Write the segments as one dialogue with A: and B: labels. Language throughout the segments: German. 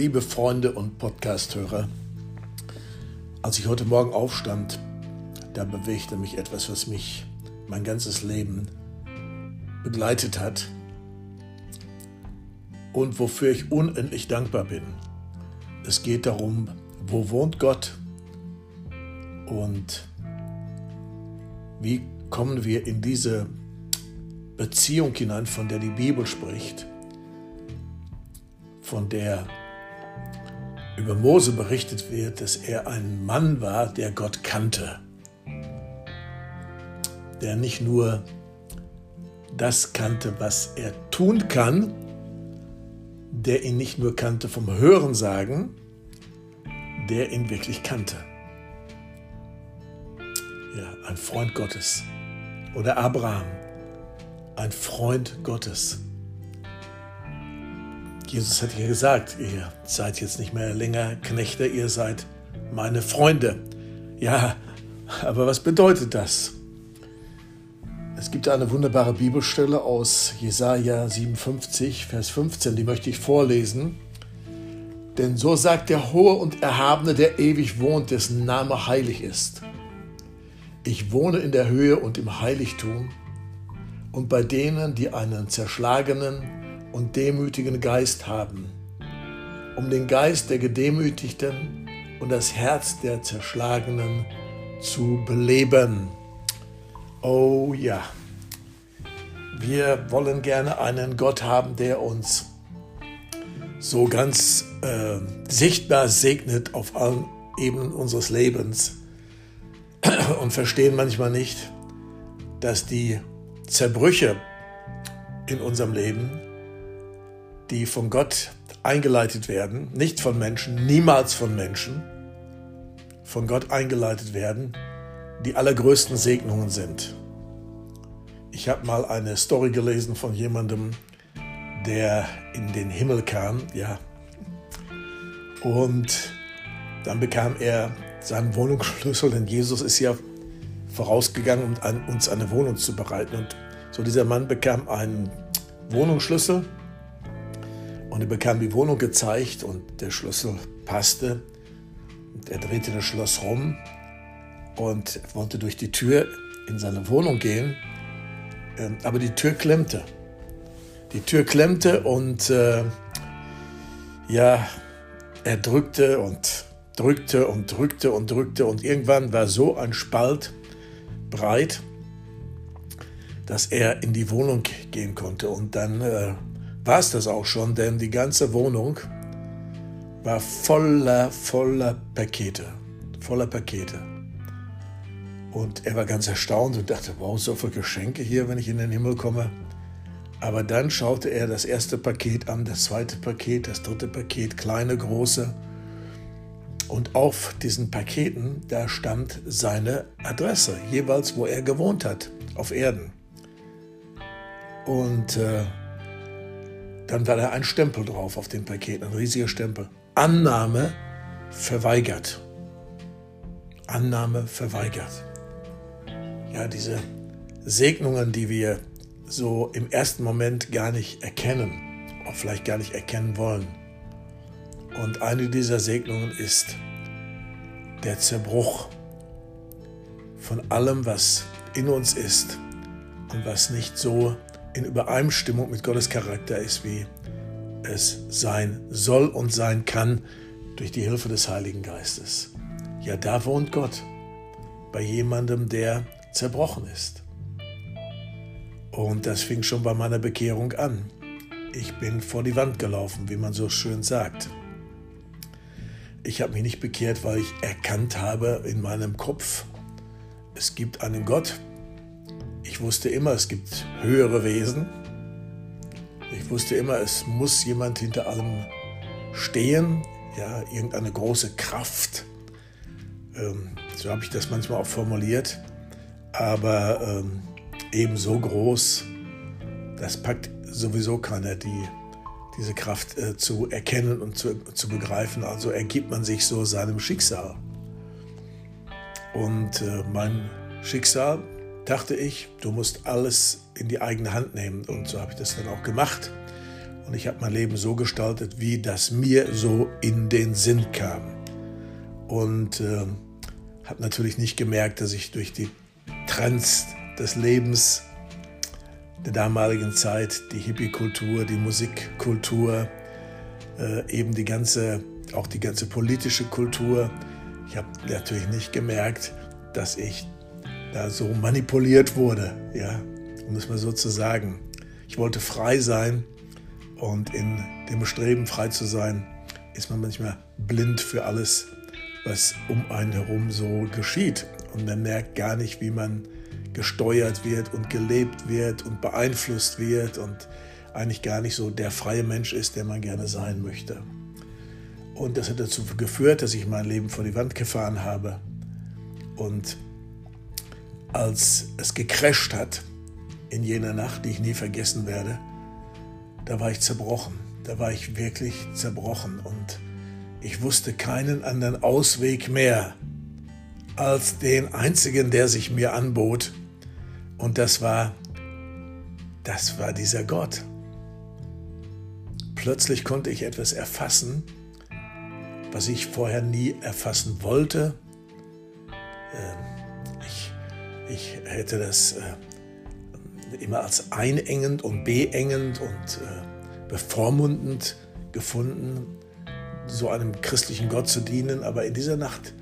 A: liebe Freunde und Podcasthörer, als ich heute Morgen aufstand, da bewegte mich etwas, was mich mein ganzes Leben begleitet hat und wofür ich unendlich dankbar bin. Es geht darum, wo wohnt Gott und wie kommen wir in diese Beziehung hinein, von der die Bibel spricht, von der über Mose berichtet wird, dass er ein Mann war, der Gott kannte, der nicht nur das kannte, was er tun kann, der ihn nicht nur kannte vom Hören sagen, der ihn wirklich kannte. Ja, ein Freund Gottes. Oder Abraham, ein Freund Gottes. Jesus hat ja gesagt, ihr seid jetzt nicht mehr länger Knechte, ihr seid meine Freunde. Ja, aber was bedeutet das? Es gibt eine wunderbare Bibelstelle aus Jesaja 57, Vers 15, die möchte ich vorlesen. Denn so sagt der Hohe und Erhabene, der ewig wohnt, dessen Name heilig ist. Ich wohne in der Höhe und im Heiligtum und bei denen, die einen zerschlagenen und demütigen Geist haben, um den Geist der Gedemütigten und das Herz der Zerschlagenen zu beleben. Oh ja, wir wollen gerne einen Gott haben, der uns so ganz äh, sichtbar segnet auf allen Ebenen unseres Lebens und verstehen manchmal nicht, dass die Zerbrüche in unserem Leben, die von Gott eingeleitet werden, nicht von Menschen, niemals von Menschen, von Gott eingeleitet werden, die allergrößten Segnungen sind. Ich habe mal eine Story gelesen von jemandem, der in den Himmel kam, ja. Und dann bekam er seinen Wohnungsschlüssel, denn Jesus ist ja vorausgegangen, um uns eine Wohnung zu bereiten. Und so dieser Mann bekam einen Wohnungsschlüssel und er bekam die Wohnung gezeigt und der Schlüssel passte. Und er drehte das Schloss rum und wollte durch die Tür in seine Wohnung gehen, ähm, aber die Tür klemmte. Die Tür klemmte und äh, ja, er drückte und drückte und drückte und drückte und irgendwann war so ein Spalt breit, dass er in die Wohnung gehen konnte. Und dann äh, war es das auch schon, denn die ganze Wohnung war voller, voller Pakete, voller Pakete. Und er war ganz erstaunt und dachte, wow, so viele Geschenke hier, wenn ich in den Himmel komme. Aber dann schaute er das erste Paket an, das zweite Paket, das dritte Paket, kleine, große. Und auf diesen Paketen, da stand seine Adresse, jeweils wo er gewohnt hat, auf Erden. Und äh, dann war da ein Stempel drauf auf dem Paket, ein riesiger Stempel. Annahme verweigert. Annahme verweigert ja, diese Segnungen, die wir so im ersten Moment gar nicht erkennen, auch vielleicht gar nicht erkennen wollen. Und eine dieser Segnungen ist der Zerbruch von allem, was in uns ist und was nicht so in Übereinstimmung mit Gottes Charakter ist, wie es sein soll und sein kann durch die Hilfe des Heiligen Geistes. Ja, da wohnt Gott bei jemandem, der zerbrochen ist. Und das fing schon bei meiner Bekehrung an. Ich bin vor die Wand gelaufen, wie man so schön sagt. Ich habe mich nicht bekehrt, weil ich erkannt habe in meinem Kopf, es gibt einen Gott. Ich wusste immer, es gibt höhere Wesen. Ich wusste immer, es muss jemand hinter allem stehen, ja, irgendeine große Kraft. Ähm, so habe ich das manchmal auch formuliert aber ähm, eben so groß, das packt sowieso keiner, die, diese Kraft äh, zu erkennen und zu, zu begreifen. Also ergibt man sich so seinem Schicksal. Und äh, mein Schicksal, dachte ich, du musst alles in die eigene Hand nehmen. Und so habe ich das dann auch gemacht. Und ich habe mein Leben so gestaltet, wie das mir so in den Sinn kam. Und äh, habe natürlich nicht gemerkt, dass ich durch die Trends des Lebens der damaligen Zeit, die Hippie-Kultur, die Musikkultur, äh, eben die ganze, auch die ganze politische Kultur, ich habe natürlich nicht gemerkt, dass ich da so manipuliert wurde, ja, um es mal so zu sagen. Ich wollte frei sein und in dem Streben, frei zu sein, ist man manchmal blind für alles, was um einen herum so geschieht. Und man merkt gar nicht, wie man gesteuert wird und gelebt wird und beeinflusst wird und eigentlich gar nicht so der freie Mensch ist, der man gerne sein möchte. Und das hat dazu geführt, dass ich mein Leben vor die Wand gefahren habe. Und als es gecrasht hat in jener Nacht, die ich nie vergessen werde, da war ich zerbrochen. Da war ich wirklich zerbrochen und ich wusste keinen anderen Ausweg mehr als den einzigen, der sich mir anbot. Und das war, das war dieser Gott. Plötzlich konnte ich etwas erfassen, was ich vorher nie erfassen wollte. Ähm, ich hätte das äh, immer als einengend und beengend und äh, bevormundend gefunden so einem christlichen Gott zu dienen, aber in dieser Nacht,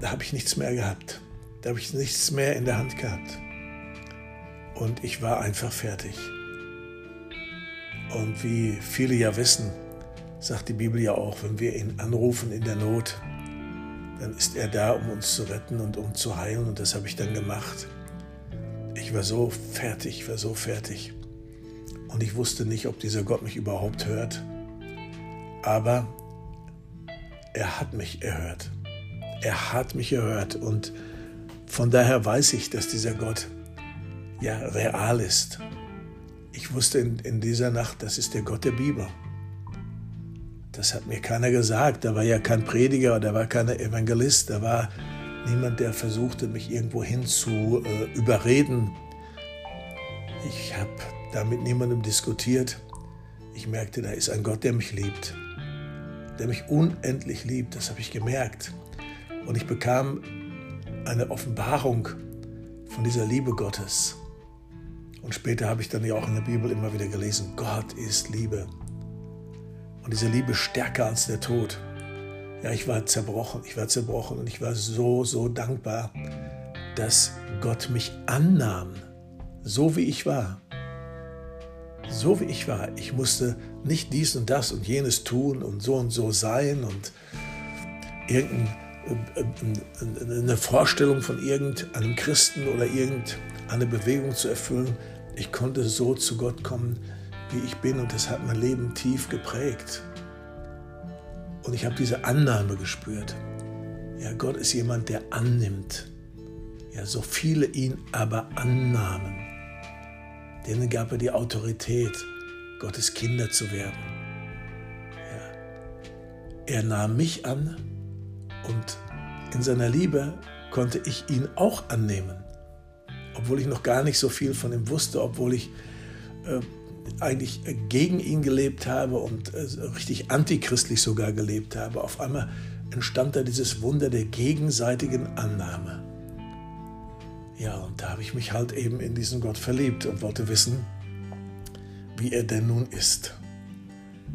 A: da habe ich nichts mehr gehabt. Da habe ich nichts mehr in der Hand gehabt. Und ich war einfach fertig. Und wie viele ja wissen, sagt die Bibel ja auch, wenn wir ihn anrufen in der Not, dann ist er da, um uns zu retten und um zu heilen. Und das habe ich dann gemacht. Ich war so fertig, ich war so fertig. Und ich wusste nicht, ob dieser Gott mich überhaupt hört. Aber er hat mich erhört. Er hat mich erhört und von daher weiß ich, dass dieser Gott ja real ist. Ich wusste in, in dieser Nacht, das ist der Gott der Bibel. Das hat mir keiner gesagt. Da war ja kein Prediger, da war kein Evangelist, da war niemand, der versuchte, mich irgendwo hin zu äh, überreden. Ich habe da mit niemandem diskutiert. Ich merkte, da ist ein Gott, der mich liebt der mich unendlich liebt. Das habe ich gemerkt. Und ich bekam eine Offenbarung von dieser Liebe Gottes. Und später habe ich dann ja auch in der Bibel immer wieder gelesen, Gott ist Liebe. Und diese Liebe stärker als der Tod. Ja, ich war zerbrochen, ich war zerbrochen und ich war so, so dankbar, dass Gott mich annahm, so wie ich war so wie ich war. Ich musste nicht dies und das und jenes tun und so und so sein und irgendeine Vorstellung von irgendeinem Christen oder irgendeine Bewegung zu erfüllen. Ich konnte so zu Gott kommen, wie ich bin und das hat mein Leben tief geprägt. Und ich habe diese Annahme gespürt. Ja, Gott ist jemand, der annimmt. Ja, so viele ihn aber annahmen denen gab er die Autorität, Gottes Kinder zu werden. Ja. Er nahm mich an und in seiner Liebe konnte ich ihn auch annehmen, obwohl ich noch gar nicht so viel von ihm wusste, obwohl ich äh, eigentlich gegen ihn gelebt habe und äh, richtig antichristlich sogar gelebt habe. Auf einmal entstand da dieses Wunder der gegenseitigen Annahme. Ja, und da habe ich mich halt eben in diesen Gott verliebt und wollte wissen, wie er denn nun ist.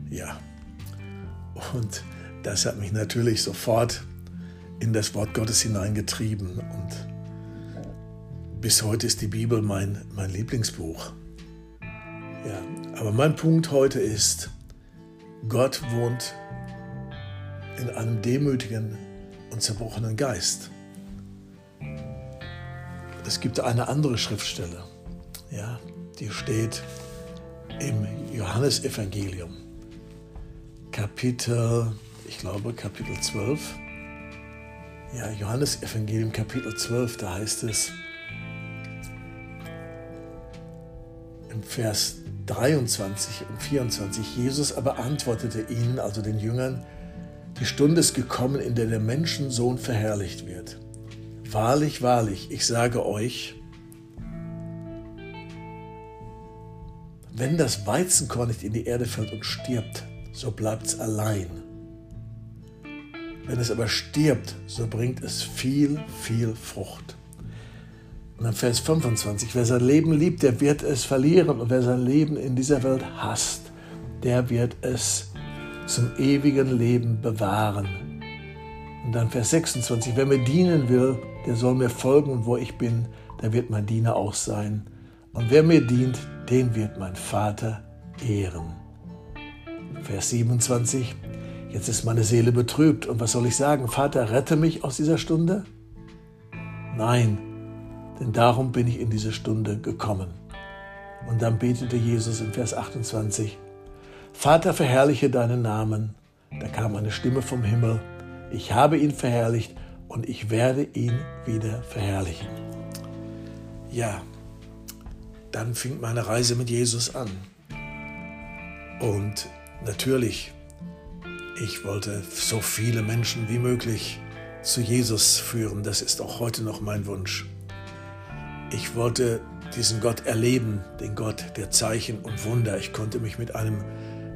A: Ja, und das hat mich natürlich sofort in das Wort Gottes hineingetrieben. Und bis heute ist die Bibel mein, mein Lieblingsbuch. Ja, aber mein Punkt heute ist, Gott wohnt in einem demütigen und zerbrochenen Geist es gibt eine andere Schriftstelle, ja, die steht im Johannesevangelium, Kapitel, ich glaube Kapitel 12. Ja, Johannesevangelium Kapitel 12, da heißt es im Vers 23 und 24, Jesus aber antwortete ihnen, also den Jüngern, die Stunde ist gekommen, in der der Menschensohn verherrlicht wird. Wahrlich, wahrlich, ich sage euch, wenn das Weizenkorn nicht in die Erde fällt und stirbt, so bleibt es allein. Wenn es aber stirbt, so bringt es viel, viel Frucht. Und dann Vers 25, wer sein Leben liebt, der wird es verlieren. Und wer sein Leben in dieser Welt hasst, der wird es zum ewigen Leben bewahren. Und dann Vers 26, wer mir dienen will, der soll mir folgen und wo ich bin, der wird mein Diener auch sein. Und wer mir dient, den wird mein Vater ehren. Vers 27, jetzt ist meine Seele betrübt. Und was soll ich sagen? Vater, rette mich aus dieser Stunde? Nein, denn darum bin ich in diese Stunde gekommen. Und dann betete Jesus in Vers 28, Vater, verherrliche deinen Namen. Da kam eine Stimme vom Himmel, ich habe ihn verherrlicht und ich werde ihn wieder verherrlichen. Ja, dann fing meine Reise mit Jesus an. Und natürlich, ich wollte so viele Menschen wie möglich zu Jesus führen. Das ist auch heute noch mein Wunsch. Ich wollte diesen Gott erleben, den Gott der Zeichen und Wunder. Ich konnte mich mit einem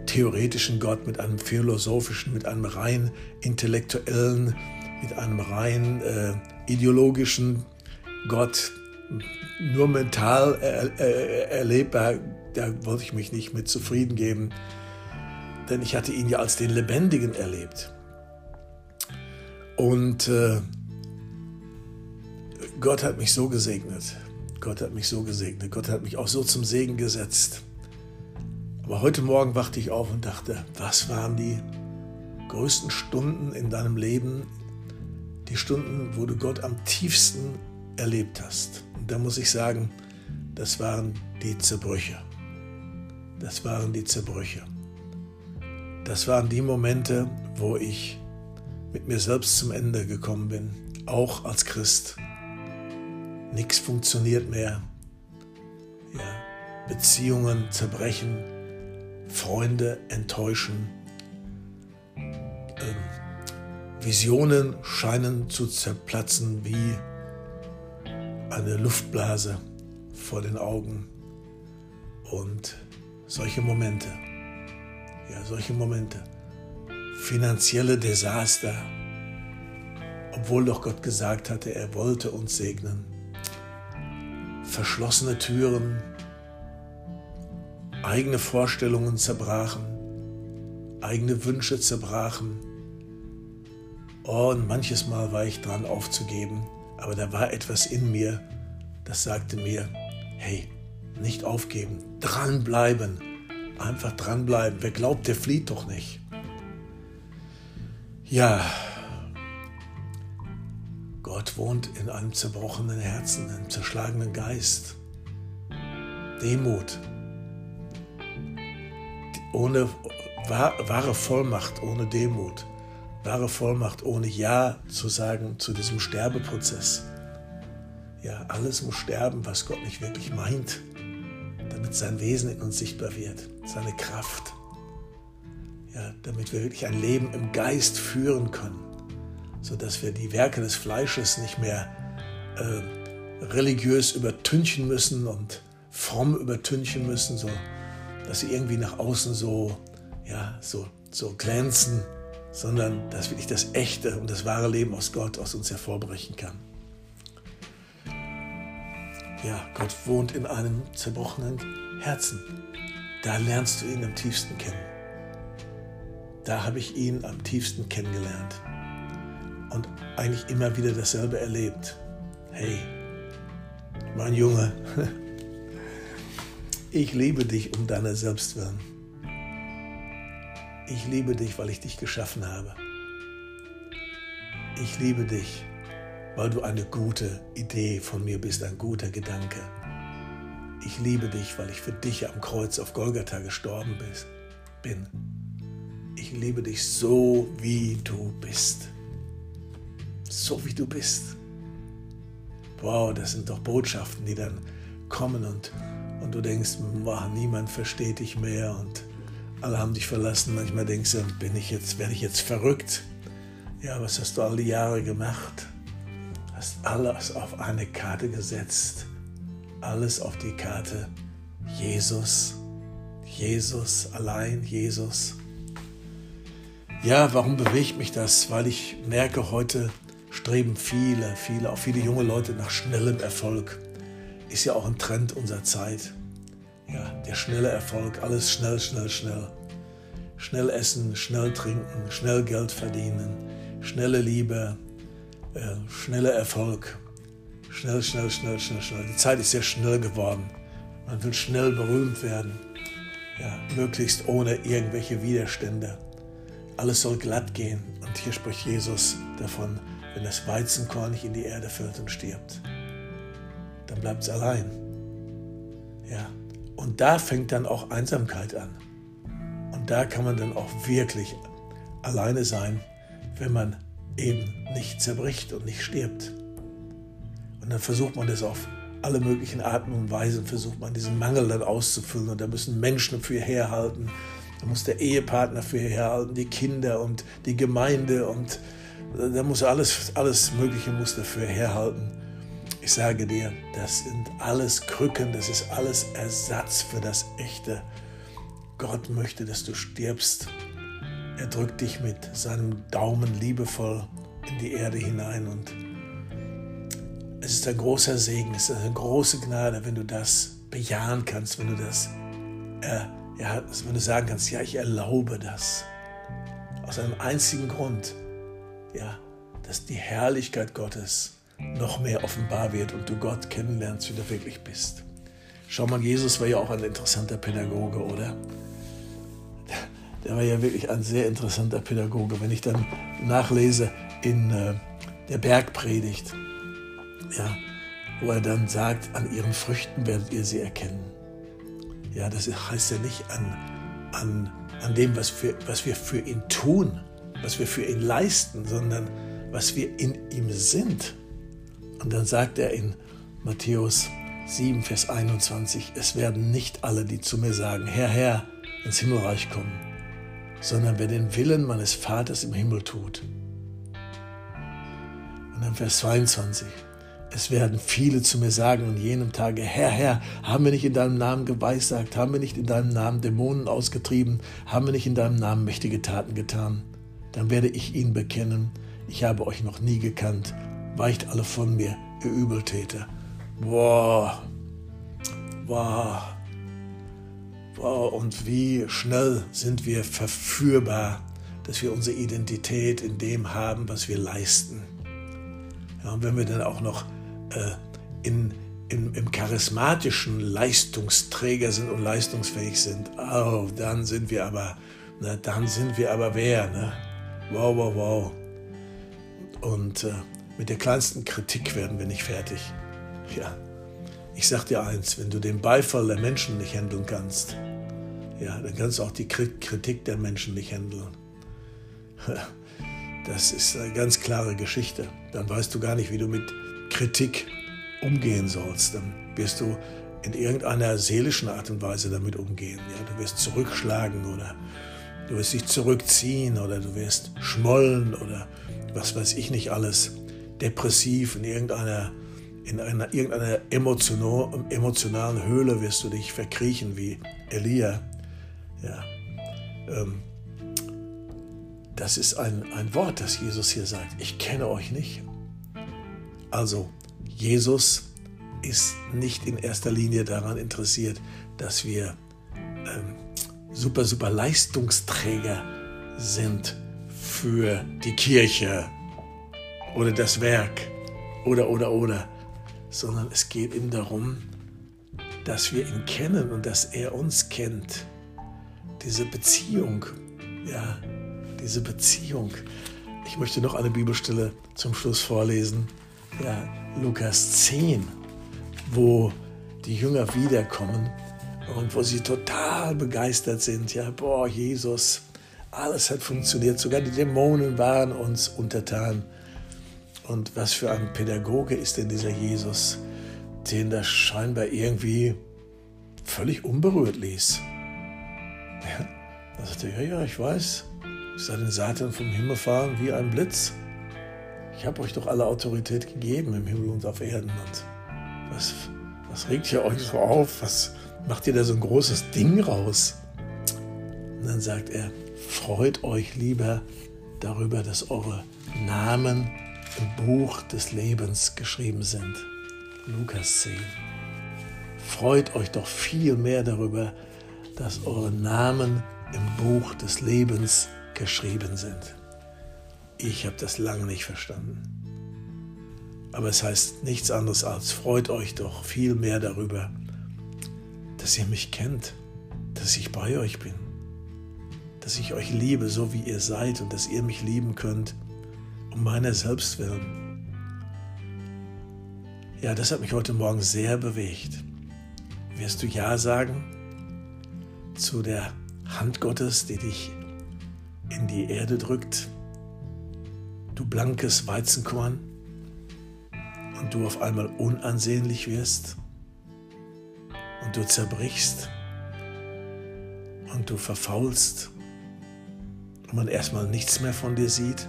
A: theoretischen Gott, mit einem philosophischen, mit einem rein intellektuellen, mit einem rein äh, ideologischen Gott nur mental er, er, erlebbar, da wollte ich mich nicht mit zufrieden geben, denn ich hatte ihn ja als den Lebendigen erlebt. Und äh, Gott hat mich so gesegnet. Gott hat mich so gesegnet. Gott hat mich auch so zum Segen gesetzt. Aber heute Morgen wachte ich auf und dachte, was waren die größten Stunden in deinem Leben? Die Stunden, wo du Gott am tiefsten erlebt hast. Und da muss ich sagen, das waren die Zerbrüche. Das waren die Zerbrüche. Das waren die Momente, wo ich mit mir selbst zum Ende gekommen bin, auch als Christ nichts funktioniert mehr. Ja, Beziehungen zerbrechen, Freunde enttäuschen, ähm, Visionen scheinen zu zerplatzen wie eine Luftblase vor den Augen. Und solche Momente, ja, solche Momente, finanzielle Desaster, obwohl doch Gott gesagt hatte, er wollte uns segnen verschlossene Türen, eigene Vorstellungen zerbrachen, eigene Wünsche zerbrachen. Oh, und manches Mal war ich dran aufzugeben, aber da war etwas in mir, das sagte mir, hey, nicht aufgeben, dranbleiben, einfach dranbleiben. Wer glaubt, der flieht doch nicht. Ja, Gott wohnt in einem zerbrochenen Herzen, einem zerschlagenen Geist. Demut. Ohne wahre Vollmacht, ohne Demut. Wahre Vollmacht, ohne Ja zu sagen zu diesem Sterbeprozess. Ja, alles muss sterben, was Gott nicht wirklich meint, damit sein Wesen in uns sichtbar wird, seine Kraft. Ja, damit wir wirklich ein Leben im Geist führen können sodass wir die Werke des Fleisches nicht mehr äh, religiös übertünchen müssen und fromm übertünchen müssen, so dass sie irgendwie nach außen so, ja, so, so glänzen, sondern dass wirklich das echte und das wahre Leben aus Gott aus uns hervorbrechen kann. Ja, Gott wohnt in einem zerbrochenen Herzen. Da lernst du ihn am tiefsten kennen. Da habe ich ihn am tiefsten kennengelernt und eigentlich immer wieder dasselbe erlebt. Hey, mein Junge, ich liebe dich um deiner selbst willen. Ich liebe dich, weil ich dich geschaffen habe. Ich liebe dich, weil du eine gute Idee von mir bist, ein guter Gedanke. Ich liebe dich, weil ich für dich am Kreuz auf Golgatha gestorben bin. Ich liebe dich so, wie du bist so wie du bist. Wow, das sind doch Botschaften, die dann kommen und, und du denkst, wow, niemand versteht dich mehr und alle haben dich verlassen. Manchmal denkst du, bin ich jetzt, werde ich jetzt verrückt? Ja, was hast du all die Jahre gemacht? Hast alles auf eine Karte gesetzt. Alles auf die Karte. Jesus Jesus, allein Jesus. Ja, warum bewegt mich das? Weil ich merke, heute streben viele, viele, auch viele junge Leute nach schnellem Erfolg. Ist ja auch ein Trend unserer Zeit. Ja, der schnelle Erfolg, alles schnell, schnell, schnell. Schnell essen, schnell trinken, schnell Geld verdienen, schnelle Liebe, äh, schneller Erfolg. Schnell, schnell, schnell, schnell, schnell. Die Zeit ist sehr schnell geworden. Man will schnell berühmt werden. Ja, möglichst ohne irgendwelche Widerstände alles soll glatt gehen. Und hier spricht Jesus davon, wenn das Weizenkorn nicht in die Erde fällt und stirbt, dann bleibt es allein. Ja. Und da fängt dann auch Einsamkeit an. Und da kann man dann auch wirklich alleine sein, wenn man eben nicht zerbricht und nicht stirbt. Und dann versucht man das auf alle möglichen Arten und Weisen, versucht man diesen Mangel dann auszufüllen. Und da müssen Menschen für herhalten da muss der Ehepartner für herhalten, die Kinder und die Gemeinde und da muss alles, alles Mögliche muss dafür herhalten. Ich sage dir, das sind alles Krücken, das ist alles Ersatz für das Echte. Gott möchte, dass du stirbst. Er drückt dich mit seinem Daumen liebevoll in die Erde hinein und es ist ein großer Segen, es ist eine große Gnade, wenn du das bejahen kannst, wenn du das äh, ja, wenn du sagen kannst, ja, ich erlaube das. Aus einem einzigen Grund, ja, dass die Herrlichkeit Gottes noch mehr offenbar wird und du Gott kennenlernst, wie du wirklich bist. Schau mal, Jesus war ja auch ein interessanter Pädagoge, oder? Der war ja wirklich ein sehr interessanter Pädagoge. Wenn ich dann nachlese in äh, der Bergpredigt, ja, wo er dann sagt, an ihren Früchten werdet ihr sie erkennen. Ja, das heißt ja nicht an, an, an dem, was wir, was wir für ihn tun, was wir für ihn leisten, sondern was wir in ihm sind. Und dann sagt er in Matthäus 7, Vers 21, es werden nicht alle, die zu mir sagen, Herr, Herr, ins Himmelreich kommen, sondern wer den Willen meines Vaters im Himmel tut. Und dann Vers 22, es werden viele zu mir sagen in jenem Tage, Herr, Herr, haben wir nicht in deinem Namen geweissagt, haben wir nicht in deinem Namen Dämonen ausgetrieben, haben wir nicht in deinem Namen mächtige Taten getan? Dann werde ich ihnen bekennen, ich habe euch noch nie gekannt, weicht alle von mir, ihr Übeltäter. Boah, boah, boah, und wie schnell sind wir verführbar, dass wir unsere Identität in dem haben, was wir leisten. Ja, und wenn wir dann auch noch äh, in, in, im charismatischen Leistungsträger sind und leistungsfähig sind, oh, dann sind wir aber, na, dann sind wir aber wer, ne? Wow, wow, wow. Und äh, mit der kleinsten Kritik werden wir nicht fertig. Ja, ich sag dir eins, wenn du den Beifall der Menschen nicht handeln kannst, ja, dann kannst du auch die Kritik der Menschen nicht handeln. Das ist eine ganz klare Geschichte. Dann weißt du gar nicht, wie du mit Kritik umgehen sollst, dann wirst du in irgendeiner seelischen Art und Weise damit umgehen. Ja, du wirst zurückschlagen oder du wirst dich zurückziehen oder du wirst schmollen oder was weiß ich nicht alles, depressiv in irgendeiner, in einer, irgendeiner emotional, emotionalen Höhle wirst du dich verkriechen wie Elia. Ja, ähm, das ist ein, ein Wort, das Jesus hier sagt. Ich kenne euch nicht. Also, Jesus ist nicht in erster Linie daran interessiert, dass wir ähm, super, super Leistungsträger sind für die Kirche oder das Werk oder, oder, oder, sondern es geht ihm darum, dass wir ihn kennen und dass er uns kennt. Diese Beziehung, ja, diese Beziehung. Ich möchte noch eine Bibelstelle zum Schluss vorlesen ja, Lukas 10, wo die Jünger wiederkommen und wo sie total begeistert sind. Ja, boah, Jesus, alles hat funktioniert, sogar die Dämonen waren uns untertan. Und was für ein Pädagoge ist denn dieser Jesus, den das scheinbar irgendwie völlig unberührt ließ? Ja, da sagte er, ja, ja, ich weiß, ich sah den Satan vom Himmel fahren wie ein Blitz. Ich habe euch doch alle Autorität gegeben im Himmel und auf Erden. Und was, was regt ihr euch so auf? Was macht ihr da so ein großes Ding raus? Und dann sagt er, freut euch lieber darüber, dass eure Namen im Buch des Lebens geschrieben sind. Lukas 10. Freut euch doch viel mehr darüber, dass eure Namen im Buch des Lebens geschrieben sind. Ich habe das lange nicht verstanden. Aber es heißt nichts anderes als, freut euch doch viel mehr darüber, dass ihr mich kennt, dass ich bei euch bin, dass ich euch liebe, so wie ihr seid und dass ihr mich lieben könnt, um meiner selbst willen. Ja, das hat mich heute Morgen sehr bewegt. Wirst du Ja sagen zu der Hand Gottes, die dich in die Erde drückt? Du blankes Weizenkorn? und du auf einmal unansehnlich wirst und du zerbrichst. Und du verfaulst. Und man erstmal nichts mehr von dir sieht,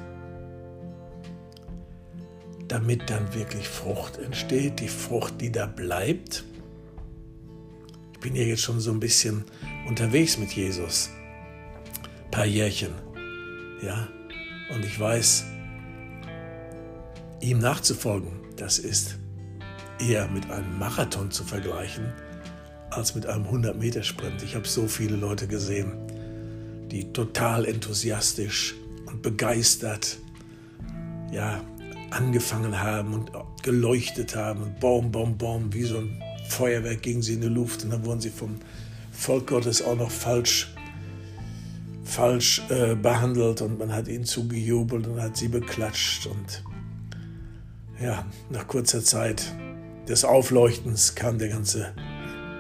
A: damit dann wirklich Frucht entsteht, die Frucht, die da bleibt. Ich bin ja jetzt schon so ein bisschen unterwegs mit Jesus, ein paar Jährchen, ja, und ich weiß, ihm nachzufolgen, das ist eher mit einem Marathon zu vergleichen als mit einem 100-Meter-Sprint. Ich habe so viele Leute gesehen, die total enthusiastisch und begeistert ja, angefangen haben und geleuchtet haben und Baum, Baum, Baum, wie so ein Feuerwerk gingen sie in die Luft und dann wurden sie vom Volk Gottes auch noch falsch, falsch äh, behandelt und man hat ihnen zugejubelt und hat sie beklatscht und ja, nach kurzer Zeit des Aufleuchtens kam der ganze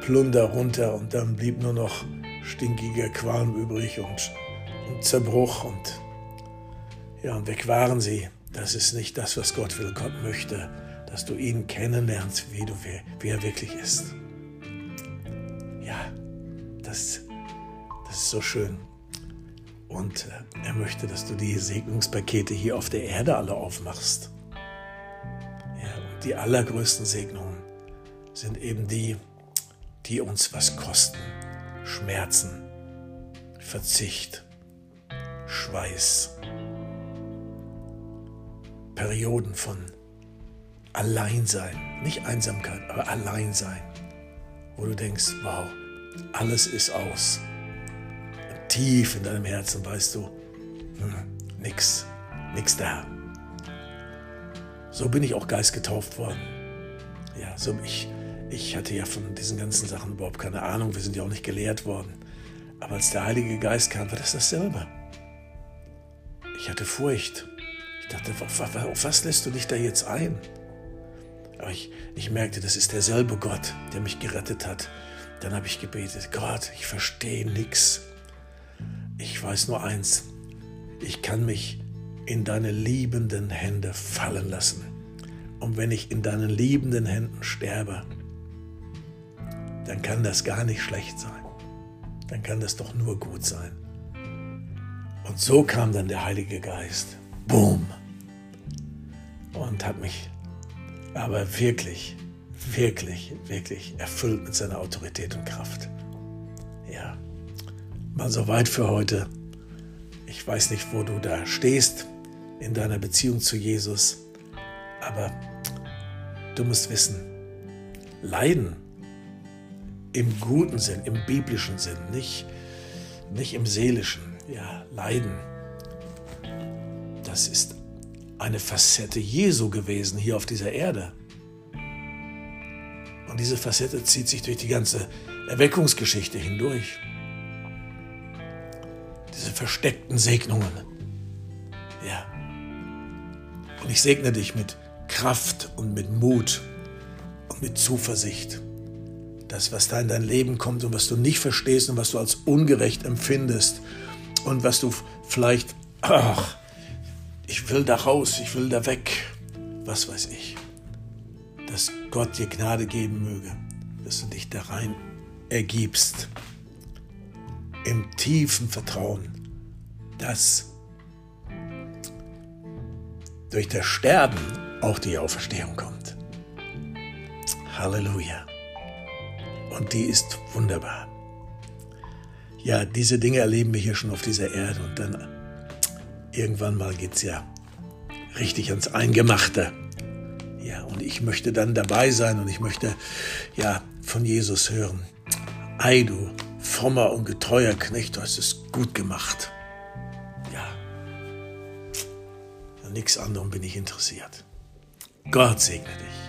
A: Plunder runter und dann blieb nur noch stinkiger Qualm übrig und, und Zerbruch und ja, und weg waren sie. Das ist nicht das, was Gott will. Gott möchte, dass du ihn kennenlernst, wie, du, wie er wirklich ist. Ja, das, das ist so schön. Und äh, er möchte, dass du die Segnungspakete hier auf der Erde alle aufmachst die allergrößten Segnungen sind eben die, die uns was kosten. Schmerzen, Verzicht, Schweiß, Perioden von Alleinsein, nicht Einsamkeit, aber Alleinsein, wo du denkst, wow, alles ist aus. Und tief in deinem Herzen weißt du, hm, nix, nix da. So bin ich auch geistgetauft worden. Ja, so ich, ich hatte ja von diesen ganzen Sachen überhaupt keine Ahnung. Wir sind ja auch nicht gelehrt worden. Aber als der Heilige Geist kam, war das dasselbe. Ich hatte Furcht. Ich dachte, auf, was lässt du dich da jetzt ein? Aber ich, ich merkte, das ist derselbe Gott, der mich gerettet hat. Dann habe ich gebetet, Gott, ich verstehe nichts. Ich weiß nur eins, ich kann mich in deine liebenden Hände fallen lassen. Und wenn ich in deinen liebenden Händen sterbe, dann kann das gar nicht schlecht sein. Dann kann das doch nur gut sein. Und so kam dann der Heilige Geist. Boom. Und hat mich aber wirklich, wirklich, wirklich erfüllt mit seiner Autorität und Kraft. Ja, mal soweit für heute. Ich weiß nicht, wo du da stehst in deiner Beziehung zu Jesus. Aber du musst wissen, Leiden im guten Sinn, im biblischen Sinn, nicht, nicht im seelischen, ja, Leiden, das ist eine Facette Jesu gewesen hier auf dieser Erde. Und diese Facette zieht sich durch die ganze Erweckungsgeschichte hindurch. Diese versteckten Segnungen. Ja. Und ich segne dich mit Kraft und mit Mut und mit Zuversicht. Das, was da in dein Leben kommt und was du nicht verstehst und was du als ungerecht empfindest und was du vielleicht, ach, ich will da raus, ich will da weg, was weiß ich. Dass Gott dir Gnade geben möge, dass du dich da rein ergibst. Im tiefen Vertrauen, dass durch das Sterben auch die Auferstehung kommt. Halleluja. Und die ist wunderbar. ja, diese Dinge erleben wir hier schon auf dieser Erde und dann irgendwann mal geht es ja richtig ans Eingemachte. Ja, und ich möchte dann dabei sein und ich möchte ja von Jesus hören. Ei, du frommer und getreuer Knecht, du hast es gut gemacht. Ja, an nichts anderem bin ich interessiert. Gott segne dich.